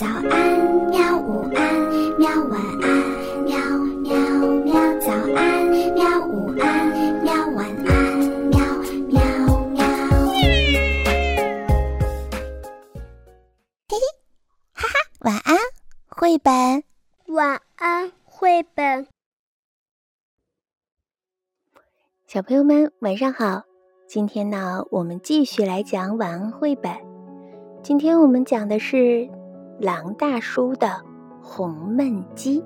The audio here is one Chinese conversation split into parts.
早安，喵！午安，喵！晚安，喵喵喵！早安，喵！午安，喵！晚安，喵喵喵！嘿嘿，哈哈，晚安，绘本。晚安，绘本。小朋友们，晚上好！今天呢，我们继续来讲晚安绘本。今天我们讲的是。狼大叔的红焖鸡。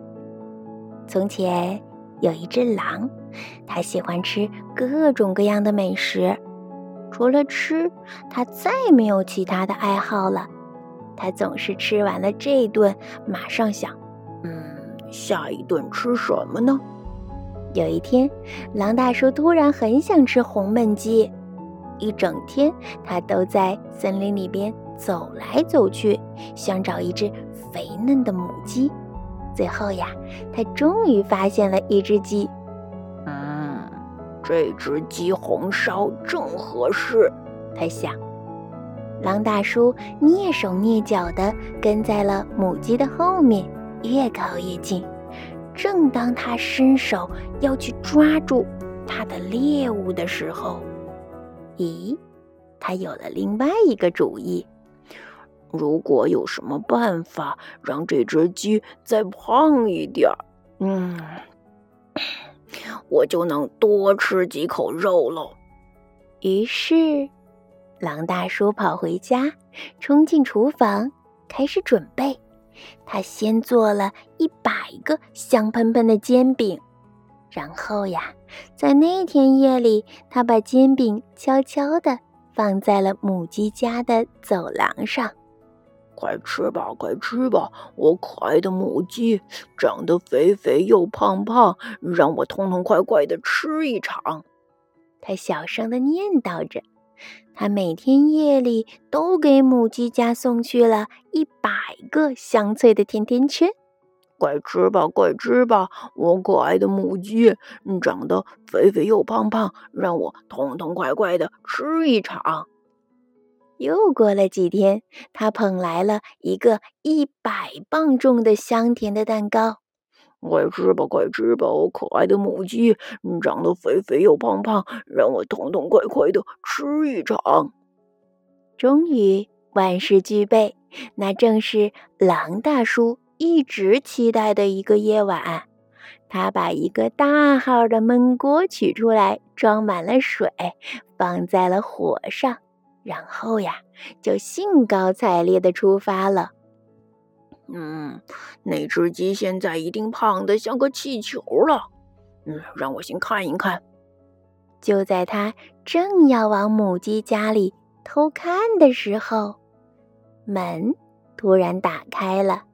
从前有一只狼，它喜欢吃各种各样的美食。除了吃，它再没有其他的爱好了。它总是吃完了这顿，马上想：嗯，下一顿吃什么呢？有一天，狼大叔突然很想吃红焖鸡。一整天，他都在森林里边。走来走去，想找一只肥嫩的母鸡。最后呀，他终于发现了一只鸡。嗯，这只鸡红烧正合适。他想。狼大叔蹑手蹑脚地跟在了母鸡的后面，越靠越近。正当他伸手要去抓住他的猎物的时候，咦，他有了另外一个主意。如果有什么办法让这只鸡再胖一点儿，嗯，我就能多吃几口肉喽。于是，狼大叔跑回家，冲进厨房，开始准备。他先做了一百个香喷喷的煎饼，然后呀，在那天夜里，他把煎饼悄悄地放在了母鸡家的走廊上。快吃吧，快吃吧！我可爱的母鸡，长得肥肥又胖胖，让我痛痛快快的吃一场。他小声的念叨着。他每天夜里都给母鸡家送去了一百个香脆的甜甜圈。快吃吧，快吃吧！我可爱的母鸡，长得肥肥又胖胖，让我痛痛快快的吃一场。又过了几天，他捧来了一个一百磅重的香甜的蛋糕。快吃吧，快吃吧，我可爱的母鸡，长得肥肥又胖胖，让我痛痛快快的吃一场。终于万事俱备，那正是狼大叔一直期待的一个夜晚。他把一个大号的焖锅取出来，装满了水，放在了火上。然后呀，就兴高采烈的出发了。嗯，那只鸡现在一定胖得像个气球了。嗯，让我先看一看。就在他正要往母鸡家里偷看的时候，门突然打开了，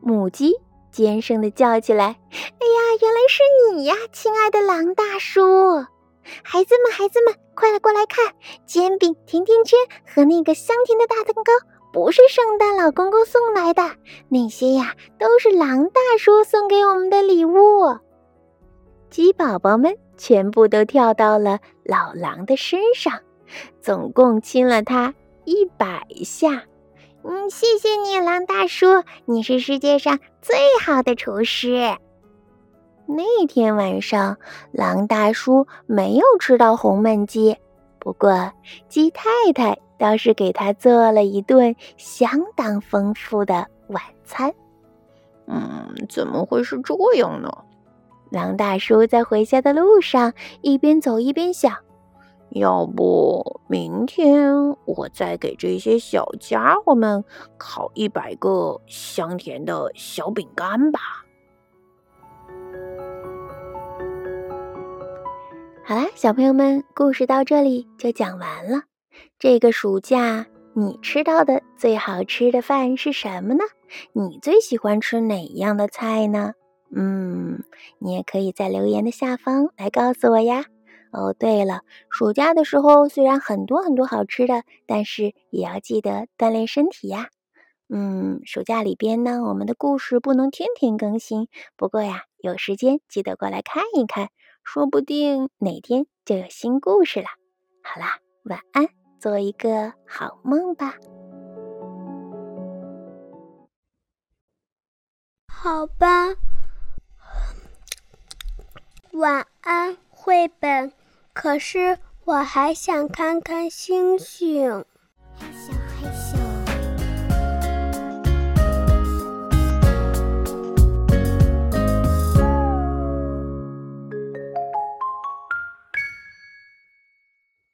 母鸡尖声的叫起来：“哎呀，原来是你呀，亲爱的狼大叔！”孩子们，孩子们，快来过来看！煎饼、甜甜圈和那个香甜的大蛋糕，不是圣诞老公公送来的，那些呀，都是狼大叔送给我们的礼物。鸡宝宝们全部都跳到了老狼的身上，总共亲了他一百下。嗯，谢谢你，狼大叔，你是世界上最好的厨师。那天晚上，狼大叔没有吃到红焖鸡，不过鸡太太倒是给他做了一顿相当丰富的晚餐。嗯，怎么会是这样呢？狼大叔在回家的路上一边走一边想：要不明天我再给这些小家伙们烤一百个香甜的小饼干吧。好啦，小朋友们，故事到这里就讲完了。这个暑假你吃到的最好吃的饭是什么呢？你最喜欢吃哪样的菜呢？嗯，你也可以在留言的下方来告诉我呀。哦，对了，暑假的时候虽然很多很多好吃的，但是也要记得锻炼身体呀。嗯，暑假里边呢，我们的故事不能天天更新，不过呀，有时间记得过来看一看。说不定哪天就有新故事了。好啦，晚安，做一个好梦吧。好吧。晚安，绘本。可是我还想看看星星。